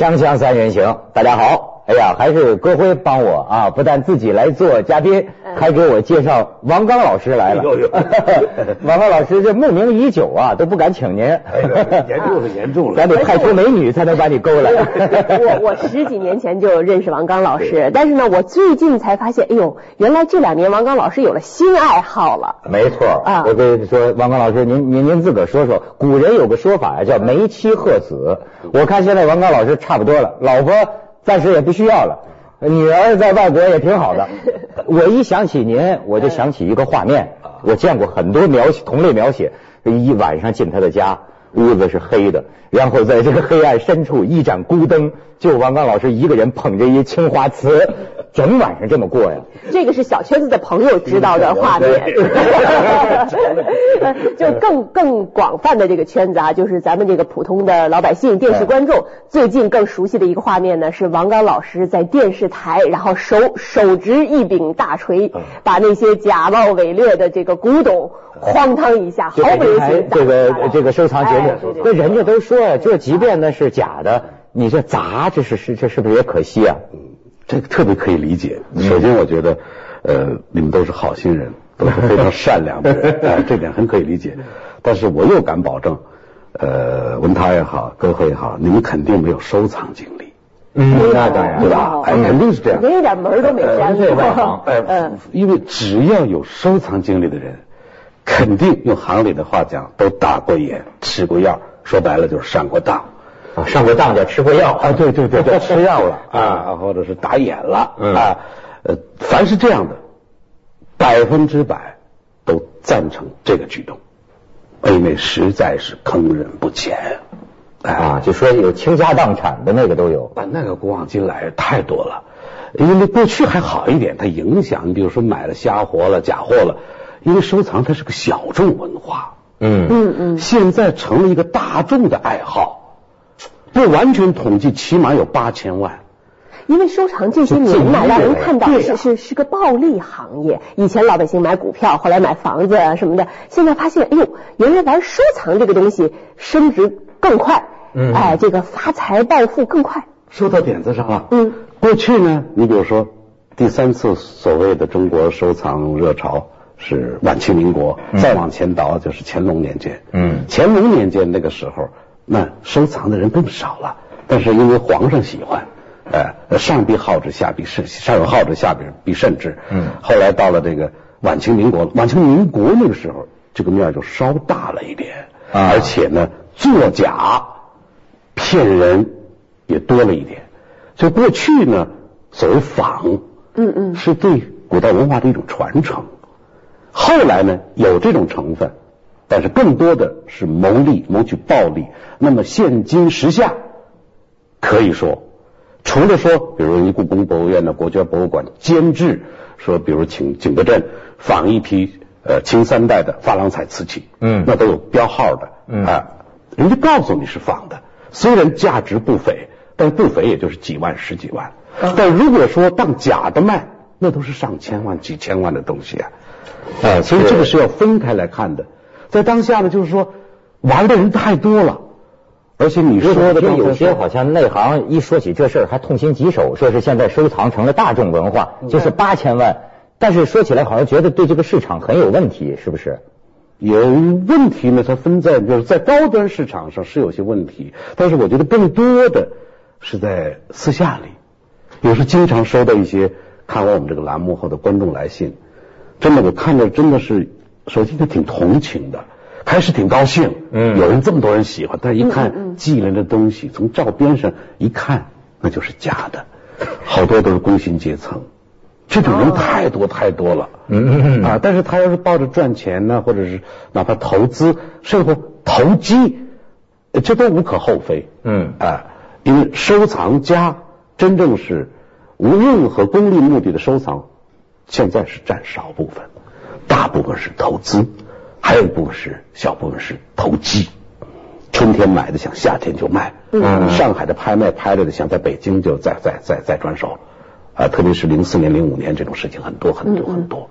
锵锵三人行，大家好。哎呀，还是歌辉帮我啊，不但自己来做嘉宾，还给我介绍王刚老师来了。王刚老师这慕名已久啊，都不敢请您。严重了，严重了。咱得派出美女才能把你勾来。我我十几年前就认识王刚老师，但是呢，我最近才发现，哎呦，原来这两年王刚老师有了新爱好了。没错啊，我跟你说，王刚老师，您您您自个儿说说，古人有个说法呀，叫梅妻鹤子。我看现在王刚老师差不多了，老婆。暂时也不需要了，女儿在外国也挺好的。我一想起您，我就想起一个画面，我见过很多描写同类描写，一晚上进他的家，屋子是黑的，然后在这个黑暗深处一盏孤灯，就王刚老师一个人捧着一青花瓷。整晚上这么过呀？这个是小圈子的朋友知道的画面，就更更广泛的这个圈子啊，就是咱们这个普通的老百姓、电视观众最近更熟悉的一个画面呢，是王刚老师在电视台，然后手手执一柄大锤，把那些假冒伪劣的这个古董哐当一下，毫不留情。这个这个收藏节目，那人家都说呀，就即便那是假的，你这砸，这是是这是不是也可惜啊？这个特别可以理解。首先，我觉得，呃，你们都是好心人，都是非常善良的人，啊，这点很可以理解。但是我又敢保证，呃，文涛也好，歌辉也好，你们肯定没有收藏经历。嗯，那当然，对吧？哎，肯定是这样。连一点门都没沾过。哎，因为只要有收藏经历的人，肯定用行里的话讲，都打过眼，吃过药，说白了就是上过当。啊，上过当叫吃过药啊，对对对，对 吃药了啊，或者是打眼了啊，呃，凡是这样的，百分之百都赞成这个举动，因为实在是坑人不浅。啊，就说有倾家荡产的那个都有。啊，那个古往今来太多了，因为过去还好一点，它影响你，比如说买了瞎货了、假货了，因为收藏它是个小众文化，嗯嗯嗯，现在成了一个大众的爱好。不完全统计，起码有八千万。因为收藏这些年嘛，让人看到是是是个暴利行业。以前老百姓买股票，后来买房子啊什么的，现在发现，哎呦，原来玩收藏这个东西升值更快，哎，这个发财暴富更快。说到点子上了。嗯。过去呢，你比如说第三次所谓的中国收藏热潮是晚清民国，再往前倒就是乾隆年间。嗯。乾隆年间那个时候。那收藏的人更少了，但是因为皇上喜欢，呃，上必好之，下必甚，上有好之，下必必甚之。嗯。后来到了这个晚清民国，晚清民国那个时候，这个面就稍大了一点，而且呢，作假骗人也多了一点。所以过去呢，所谓仿，嗯嗯，是对古代文化的一种传承。后来呢，有这种成分。但是更多的是谋利，谋取暴利。那么现今时下，可以说，除了说，比如故宫博物院的国家博物馆监制说，比如请景德镇仿一批呃清三代的珐琅彩瓷器，嗯，那都有标号的，嗯啊，人家告诉你是仿的，虽然价值不菲，但不菲也就是几万十几万。但如果说当假的卖，那都是上千万、几千万的东西啊，啊，所以这个是要分开来看的。在当下呢，就是说玩的人太多了，而且你说的有些好像内行一说起这事儿还痛心疾首，说是现在收藏成了大众文化，就是八千万，但是说起来好像觉得对这个市场很有问题，是不是？有问题呢？它分在就是在高端市场上是有些问题，但是我觉得更多的是在私下里，有时经常收到一些看完我们这个栏目后的观众来信，真的我看着真的是。首先他挺同情的，开始挺高兴，嗯，有人这么多人喜欢，但是一看寄来的东西，从照片上一看，那就是假的，好多都是工薪阶层，这种人太多太多了，嗯。啊，但是他要是抱着赚钱呢，或者是哪怕投资，甚至投机，这都无可厚非，嗯。啊，因为收藏家真正是无任何功利目的的收藏，现在是占少部分。大部分是投资，还有一部分是小部分是投机。春天买的想夏天就卖，嗯，上海的拍卖拍了的想在北京就再再再再转手，啊，特别是零四年、零五年这种事情很多很多很多，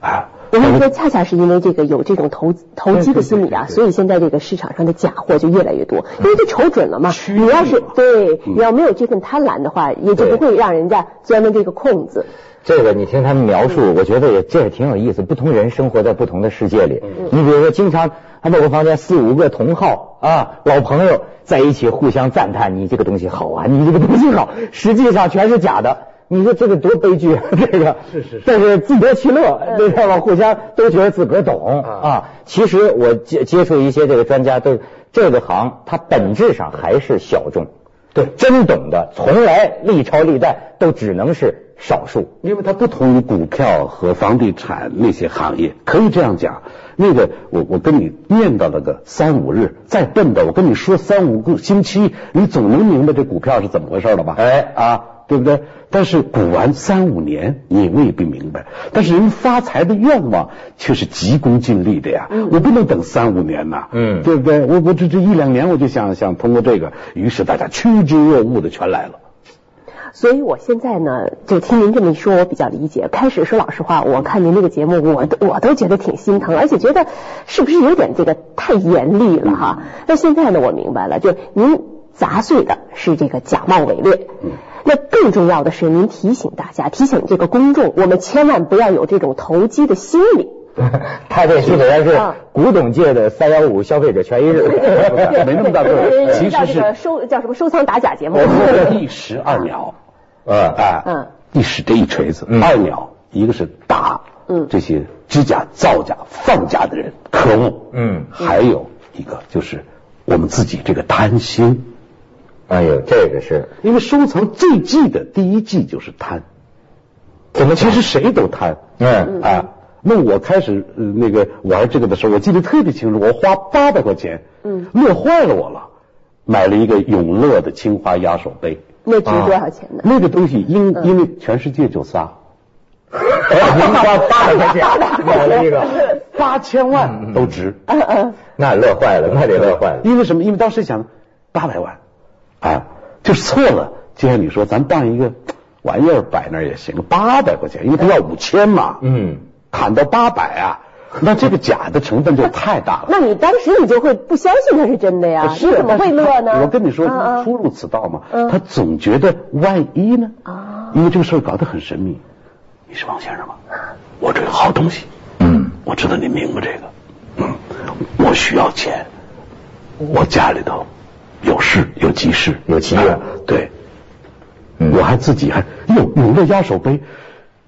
啊，我跟你说，恰恰是因为这个有这种投投机的心理啊，所以现在这个市场上的假货就越来越多，因为都瞅准了嘛。你要是对，你要没有这份贪婪的话，也就不会让人家钻了这个空子。这个你听他们描述，我觉得也这也挺有意思。不同人生活在不同的世界里，你比如说，经常他某个房间四五个同好啊，老朋友在一起互相赞叹你这个东西好啊，你这个东西好，实际上全是假的。你说这个多悲剧啊！这个是是是，但是自得其乐，知道吧？互相都觉得自个儿懂啊。其实我接接触一些这个专家，都这个行它本质上还是小众。对，真懂的从来历朝历代都只能是少数，因为它不同于股票和房地产那些行业，可以这样讲。那个我我跟你念叨了个三五日，再笨的我跟你说三五个星期，你总能明白这股票是怎么回事了吧？哎啊。对不对？但是古玩三五年，你未必明白。但是人发财的愿望却是急功近利的呀。我不能等三五年呐，嗯，对不对？我我这这一两年我就想想通过这个，于是大家趋之若鹜的全来了。所以我现在呢，就听您这么一说，我比较理解。开始说老实话，我看您这个节目，我都我都觉得挺心疼，而且觉得是不是有点这个太严厉了哈？那现在呢，我明白了，就您砸碎的是这个假冒伪劣。那更重要的是，您提醒大家，提醒这个公众，我们千万不要有这种投机的心理。他这基本上是古董界的三幺五消费者权益日，没那么大个儿。其实是收叫什么收藏打假节目。一石二鸟，呃哎，嗯，一石这一锤子，二鸟，一个是打这些知假造假放假的人，可恶。嗯，还有一个就是我们自己这个贪心。哎呦，这个是因为收藏最忌的第一忌就是贪，怎么其实谁都贪，嗯啊，那我开始那个玩这个的时候，我记得特别清楚，我花八百块钱，嗯，乐坏了我了，买了一个永乐的青花压手杯，那值多少钱呢？那个东西因因为全世界就仨，花八百块钱买了一个 八千万都值，那乐坏了，那得乐坏了，因为什么？因为当时想八百万。哎，就是错了。就像你说，咱当一个玩意儿摆那儿也行，八百块钱，因为他要五千嘛。嗯，砍到八百啊，那这个假的成分就太大了。那你当时你就会不相信它是真的呀？是怎么会乐呢？我跟你说，初入此道嘛，他总觉得万一呢？啊，因为这个事儿搞得很神秘。你是王先生吗？我这有好东西。嗯，我知道你明白这个。嗯，我需要钱，我家里头。有事有急事。有急事，对，我还自己还哟，有那压手杯，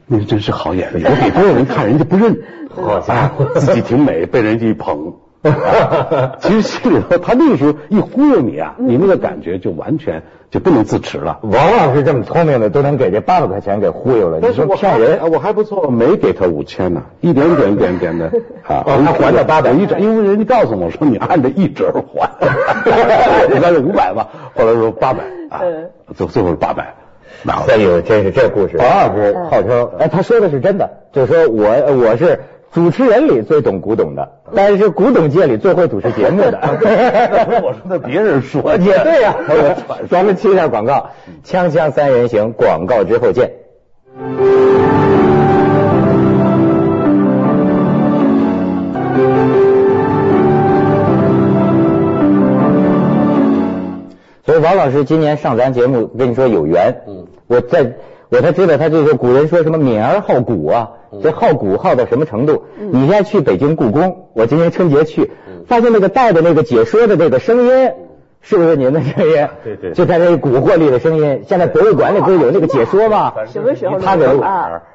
那真是好眼力，我给多少人看，人家不认，好家伙，自己挺美，被人家一捧。其实心里头，他那个时候一忽悠你啊，你那个感觉就完全就不能自持了。王老师这么聪明的，都能给这八百块钱给忽悠了。你说骗人，我还不错，没给他五千呢，一点点、一点点的 啊，他还了八百一折，因为人家告诉我说你按着一折还，原来是五百吧，后来说八百啊，最最后是八百。哎呦，真是这故事，王老师号称哎，他说的是真的，就是说我我是。主持人里最懂古董的，但是古董界里最会主持节目的。我说那别人说 也对呀。咱们切一下广告，锵锵三人行，广告之后见。所以王老师今年上咱节目，跟你说有缘。嗯，我在。我才知道，他这个古人说什么敏而好古啊，这好古好到什么程度？你现在去北京故宫，我今年春节去，发现那个带的那个解说的那个声音。是不是您的声音？对对，就在那古惑里的声音。现在博物馆里不是有那个解说吗？什么时候？他给我，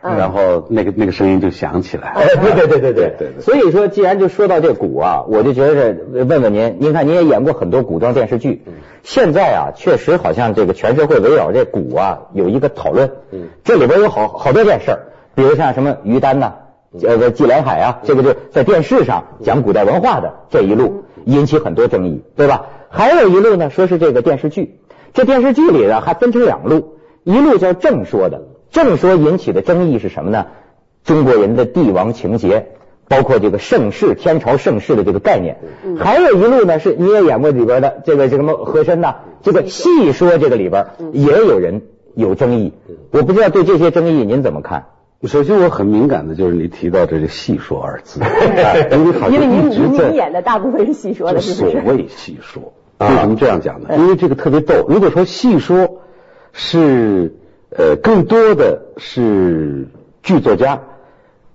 然后那个那个声音就响起来。哎，对对对对对对。所以说，既然就说到这古啊，我就觉得问问您，您看您也演过很多古装电视剧，现在啊，确实好像这个全社会围绕这古啊有一个讨论。嗯。这里边有好好多件事儿，比如像什么于丹呐，呃，纪连海啊，这个就在电视上讲古代文化的这一路引起很多争议，对吧？还有一路呢，说是这个电视剧，这电视剧里呢还分成两路，一路叫正说的，正说引起的争议是什么呢？中国人的帝王情结，包括这个盛世、天朝盛世的这个概念。还有一路呢是你也演过里边的这个这什么和珅呐，这个戏说这个里边也有人有争议。我不知道对这些争议您怎么看？首先，我很敏感的就是你提到这个“戏说”二字，因为因为您您演的大部分是戏说的，是不是？所谓戏说，为什么这样讲呢？因为这个特别逗。如果说戏说是呃，更多的是剧作家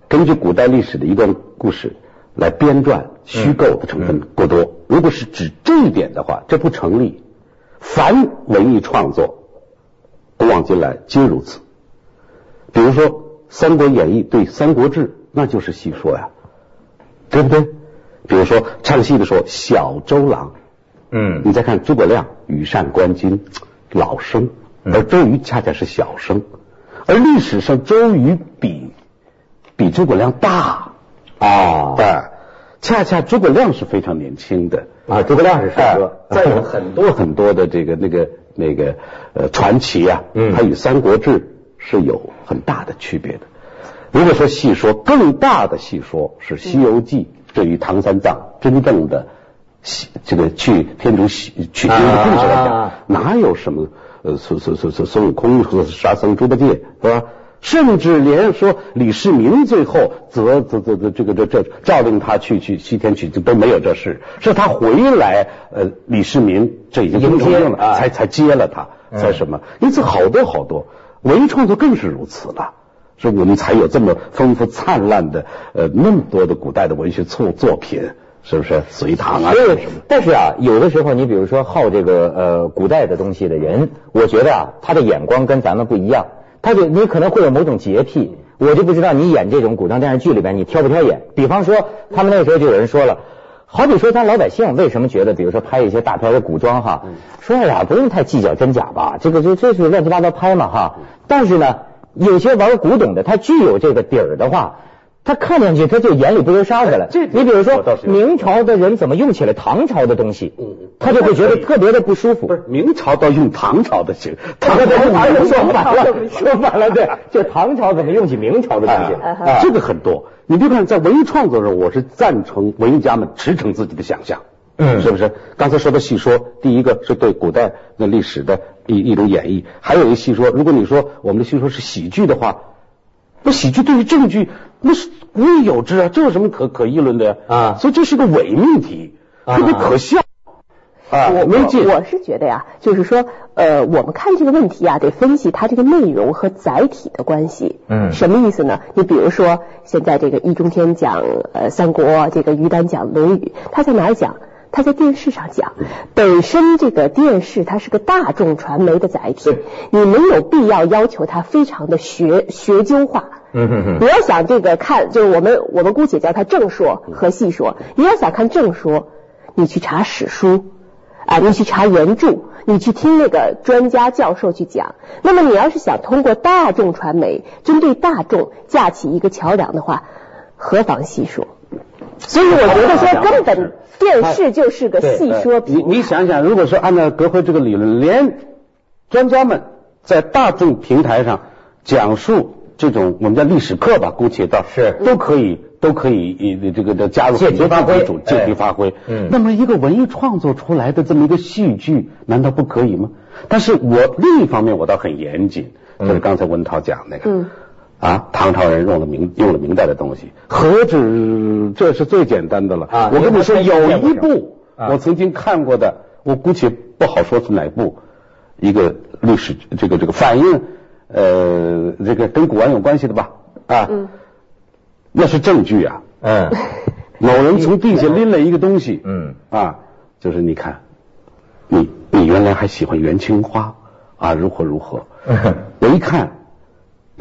根据古代历史的一段故事来编撰虚构的成分过多。如果是指这一点的话，这不成立。凡文艺创作，古往今来皆如此。比如说。《三国演义》对《三国志》，那就是戏说呀，对不对？比如说唱戏的时候，小周郎，嗯，你再看诸葛亮羽扇纶巾，老生，而周瑜恰恰是小生，而历史上周瑜比比诸葛亮大啊，对，恰恰诸葛亮是非常年轻的啊，诸葛亮是帅哥，再有很多 很多的这个那个那个呃传奇啊，嗯，他与《三国志》。是有很大的区别的。如果说细说更大的细说是《西游记》，对于唐三藏真正的这个去天竺取取经的故事来讲，哪有什么呃孙孙孙孙孙悟空和沙僧猪八戒是吧？甚至连说李世民最后则则则则这个这这诏令他去去西天取经都没有这事，是他回来呃李世民这已经成定了，才才接了他，才什么？因此好多好多。文艺创作更是如此了，所以我们才有这么丰富灿烂的呃那么多的古代的文学作作品，是不是？隋唐啊？但是啊，有的时候你比如说好这个呃古代的东西的人，我觉得啊，他的眼光跟咱们不一样，他就你可能会有某种洁癖，我就不知道你演这种古装电视剧里边你挑不挑眼。比方说，他们那个时候就有人说了。好比说，咱老百姓为什么觉得，比如说拍一些大片的古装哈，说哎呀不用太计较真假吧，这个就这是乱七八糟拍嘛哈。但是呢，有些玩古董的，他具有这个底儿的话。他看上去他就眼里不由沙子了。这你比如说明朝的人怎么用起来唐朝的东西，他就会觉得特别的不舒服。不是明朝倒用唐朝的行，唐朝说反了，说反了，对，就唐朝怎么用起明朝的东西？这个很多。你别看在文艺创作上，我是赞成文艺家们驰骋自己的想象，嗯，是不是？刚才说的戏说，第一个是对古代的历史的一一种演绎，还有一个戏说，如果你说我们的戏说是喜剧的话。那喜剧对于正剧，那是古已有之啊，这有什么可可议论的呀？啊，所以这是个伪命题，特别可笑啊！我我我是觉得呀，就是说，呃，我们看这个问题啊，得分析它这个内容和载体的关系。嗯，什么意思呢？你比如说，现在这个易中天讲呃三国，这个于丹讲论语，他在哪儿讲？他在电视上讲，本身这个电视它是个大众传媒的载体，你没有必要要求它非常的学学究化。嗯嗯嗯。你要想这个看，就是我们我们姑且叫它正说和细说。你要想看正说，你去查史书啊，你去查原著，你去听那个专家教授去讲。那么你要是想通过大众传媒针对大众架起一个桥梁的话，何妨细说？所以我觉得说根本。电视就是个戏说你你想想，如果说按照格辉这个理论，连专家们在大众平台上讲述这种我们叫历史课吧，姑且到是都可以都可以以这个的加入借题发挥，借题发挥。嗯，那么一个文艺创作出来的这么一个戏剧，难道不可以吗？但是我另一方面我倒很严谨，就是刚才文涛讲那个。啊，唐朝人用了明用了明代的东西，何止这是最简单的了？啊，我跟你说，有一部我曾经看过的，我估计不好说是哪部，一个历史这个这个反映呃这个跟古玩有关系的吧？啊，那是证据啊。嗯，某人从地下拎了一个东西。嗯，啊，就是你看，你你原来还喜欢元青花啊，如何如何？我一看。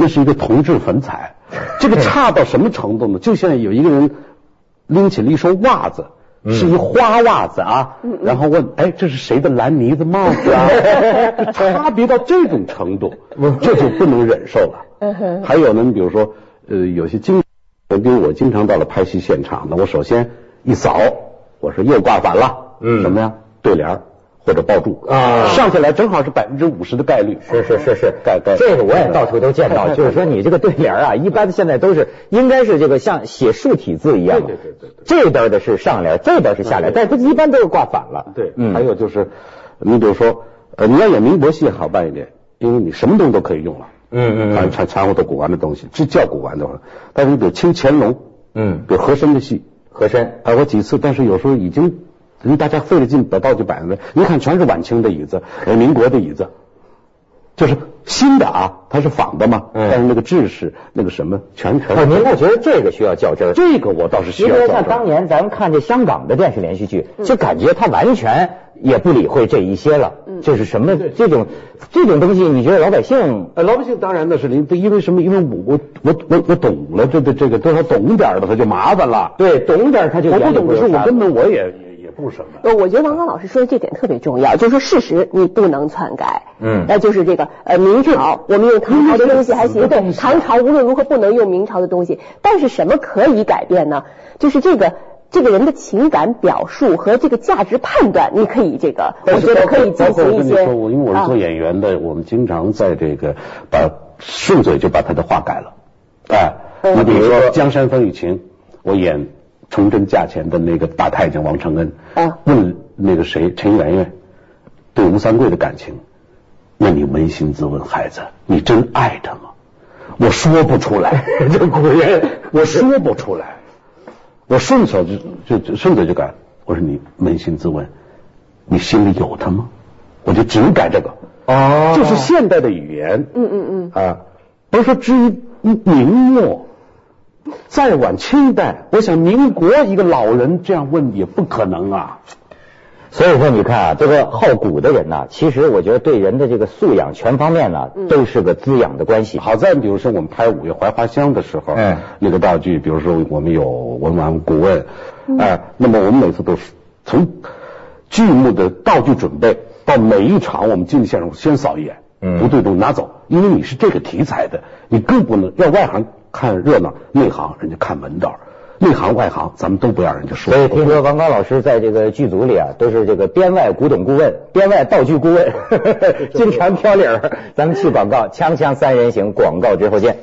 那是一个铜制粉彩，这个差到什么程度呢？就像有一个人拎起了一双袜子，是一花袜子啊，然后问：“哎，这是谁的蓝呢子帽子啊？” 差别到这种程度，这就不能忍受了。还有呢，你比如说，呃，有些经，比如我经常到了拍戏现场，呢我首先一扫，我说又挂反了，嗯，什么呀？对联。或者抱住啊，上下来正好是百分之五十的概率。是是是是，概概这个我也到处都见到。就是说你这个对联啊，一般现在都是应该是这个像写竖体字一样。对对对对。这边的是上联，这边是下联，但是一般都是挂反了。对，嗯。还有就是，你比如说，呃，你要演民国戏好办一点，因为你什么东西都可以用了。嗯嗯，掺掺和的古玩的东西，这叫古玩的话。但是你比如清乾隆，嗯，比如和珅的戏，和珅拍过几次，但是有时候已经，人大家费了劲把道具摆来，一看全是晚清的椅子，呃，民国的椅子。就是新的啊，它是仿的嘛，但是那个制式那个什么全全。哦，您我觉得这个需要较真儿。这个我倒是需要。因为像当年咱们看这香港的电视连续剧，就感觉他完全也不理会这一些了。嗯。就是什么这种这种东西，你觉得老百姓？呃，老百姓当然那是您，因为什么？因为我我我我懂了，这个这个多少懂点的他就麻烦了。对，懂点他就。我不懂的是，我根本我也。不什么？呃，我觉得王刚老师说的这点特别重要，就是说事实你不能篡改。嗯，那就是这个呃明朝，我们用唐朝的东西还行，对，唐朝无论如何不能用明朝的东西。但是什么可以改变呢？就是这个这个人的情感表述和这个价值判断，你可以这个，我觉得可以进行一些。我因为我是做演员的，我们经常在这个把顺嘴就把他的话改了。哎，你比如说《江山风雨情》，我演。崇祯驾前的那个大太监王承恩，啊。问那个谁陈圆圆对吴三桂的感情，那你扪心自问，孩子，你真爱他吗？我说不出来，这古人我说不出来，我顺手就就顺嘴就改，我说你扪心自问，你心里有他吗？我就只改这个，哦，就是现代的语言，嗯嗯嗯，啊，不是说至于明末。再晚清代，我想民国一个老人这样问也不可能啊。所以说，你看啊，这个好古的人呢，其实我觉得对人的这个素养全方面呢，都是个滋养的关系。好在比如说我们拍《五月槐花香》的时候，嗯，那个道具，比如说我们有文玩顾问，哎，那么我们每次都是从剧目的道具准备到每一场我们进现场先扫一眼，嗯，不对都拿走，因为你是这个题材的，你更不能要外行。看热闹，内行人家看门道，内行外行咱们都不让人家说。所以听说王刚老师在这个剧组里啊，都是这个编外古董顾问、编外道具顾问，经常挑理儿。咱们去广告，锵锵三人行，广告之后见。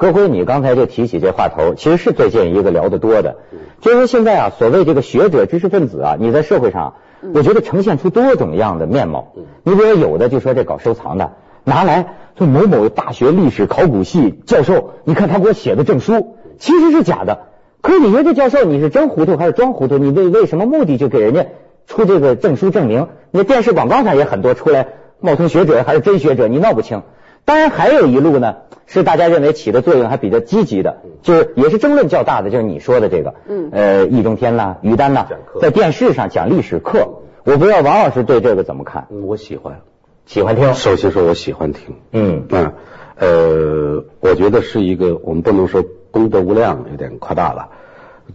歌辉，你刚才就提起这话头，其实是最近一个聊得多的，就是现在啊，所谓这个学者、知识分子啊，你在社会上，我觉得呈现出多种样的面貌。你比如有的就说这搞收藏的，拿来说某某大学历史考古系教授，你看他给我写的证书，其实是假的。可是你说这教授你是真糊涂还是装糊涂？你为为什么目的就给人家出这个证书证明？那电视广告上也很多出来冒充学者还是真学者，你闹不清。当然还有一路呢。是大家认为起的作用还比较积极的，就是也是争论较大的，就是你说的这个，嗯，呃，易中天呐，于丹呐，在电视上讲历史课，我不知道王老师对这个怎么看？我喜欢，喜欢听。首先说，我喜欢听，嗯啊，呃，我觉得是一个，我们不能说功德无量，有点夸大了，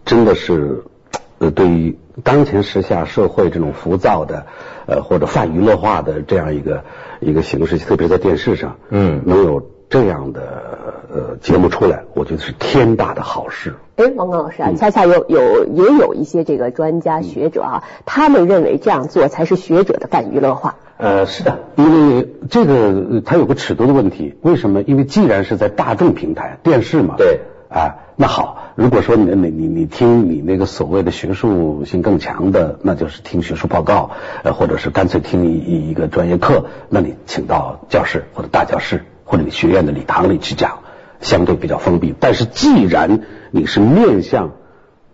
真的是，呃，对于当前时下社会这种浮躁的，呃，或者泛娱乐化的这样一个一个形式，特别在电视上，嗯，能有。这样的呃节目出来，我觉得是天大的好事。哎，王刚老师啊，恰恰有有也有一些这个专家学者啊，他们认为这样做才是学者的泛娱乐化。呃，是的，因为这个它有个尺度的问题。为什么？因为既然是在大众平台电视嘛，对，啊，那好，如果说你你你你听你那个所谓的学术性更强的，那就是听学术报告，呃，或者是干脆听一一个专业课，那你请到教室或者大教室。或者你学院的礼堂里去讲，相对比较封闭。但是既然你是面向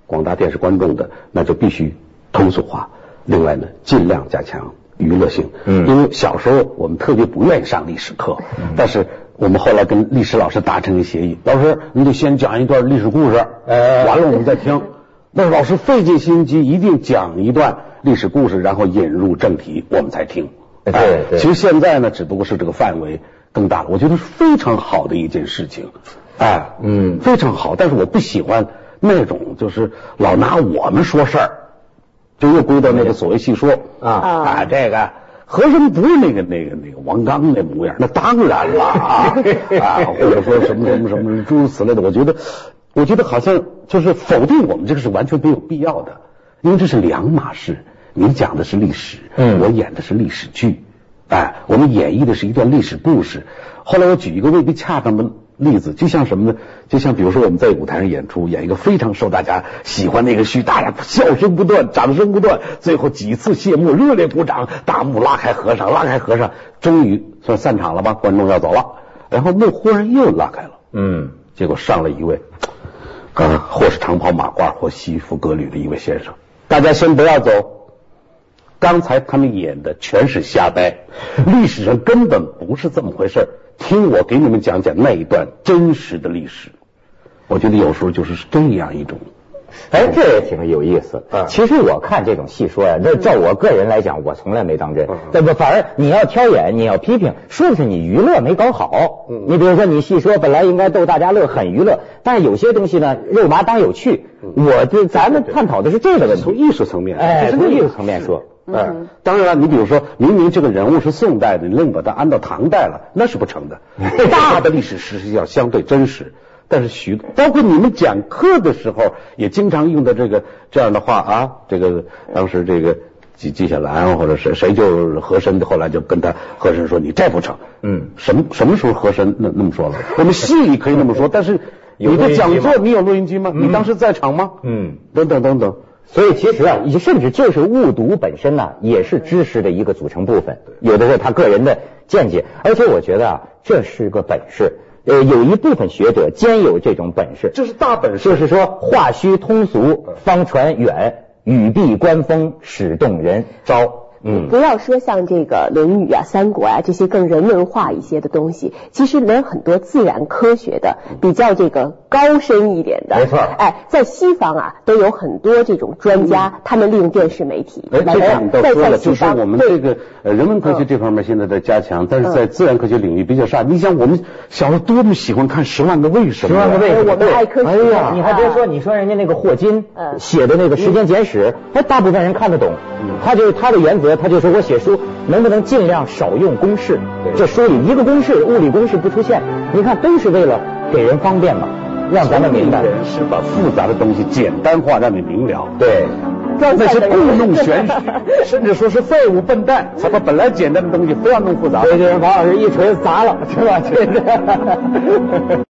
广大电视观众的，那就必须通俗化。另外呢，尽量加强娱乐性。嗯，因为小时候我们特别不愿意上历史课，但是我们后来跟历史老师达成一个协议，老师你得先讲一段历史故事，呃，完了我们再听。那老师费尽心机一定讲一段历史故事，然后引入正题，我们才听。对对。其实现在呢，只不过是这个范围。更大了，我觉得是非常好的一件事情，哎，嗯，非常好。但是我不喜欢那种就是老拿我们说事儿，就又归到那个所谓戏说啊啊，这个和珅不是那个那个那个王刚那模样，那当然了啊 啊，或者说什么什么什么诸如此类的，我觉得我觉得好像就是否定我们这个是完全没有必要的，因为这是两码事。你讲的是历史，嗯，我演的是历史剧。哎，我们演绎的是一段历史故事。后来我举一个未必恰当的例子，就像什么呢？就像比如说我们在舞台上演出，演一个非常受大家喜欢的一个戏，大家笑声不断，掌声不断，最后几次谢幕，热烈鼓掌，大幕拉开和尚，拉开和尚，终于算散场了吧？观众要走了，然后幕忽然又拉开了，嗯，结果上了一位，啊，或是长袍马褂，或西服革履的一位先生，大家先不要走。刚才他们演的全是瞎掰，历史上根本不是这么回事听我给你们讲讲那一段真实的历史。我觉得有时候就是这样一种，哎，这也挺有意思。其实我看这种戏说呀，那照我个人来讲，我从来没当真。对不？反而你要挑演，你要批评，说的是你娱乐没搞好。你比如说，你戏说本来应该逗大家乐，很娱乐，但是有些东西呢，肉麻当有趣。我这咱们探讨的是这个问题，从艺术层面，哎，从艺术层面说。嗯，当然了，你比如说明明这个人物是宋代的，你愣把他安到唐代了，那是不成的。大的历史实际上相对真实，但是许包括你们讲课的时候也经常用的这个这样的话啊，这个当时这个纪纪晓岚或者是谁就和珅，后来就跟他和珅说你这不成。嗯，什么什么时候和珅那那么说了？我们戏里可以那么说，但是你的讲座你有录音机吗？你当时在场吗？嗯，等等等等。所以其实啊，甚至就是误读本身呢，也是知识的一个组成部分。有的是他个人的见解，而且我觉得啊，这是个本事。呃，有一部分学者兼有这种本事，这是大本事。就是说，话虚通俗，方传远；语必观风，始动人。招。嗯，不要说像这个《论语》啊、《三国》啊这些更人文化一些的东西，其实连很多自然科学的比较这个高深一点的，没错。哎，在西方啊，都有很多这种专家，他们利用电视媒体。哎，这点你倒说了，就是我们这个呃人文科学这方面现在在加强，但是在自然科学领域比较差。你想，我们小时候多么喜欢看《十万个为什么》？十万个为什么？我们爱科学。哎呀，你还别说，你说人家那个霍金写的那个《时间简史》，哎，大部分人看得懂。他就是他的原则，他就说我写书能不能尽量少用公式？这书里一个公式，物理公式不出现。你看，都是为了给人方便嘛，让咱们明白。人是把复杂的东西简单化，让你明了。对，那些故弄玄虚，甚至说是废物笨蛋，他把本来简单的东西非要弄复杂。这就是王老师一锤子砸了，是吧？这是。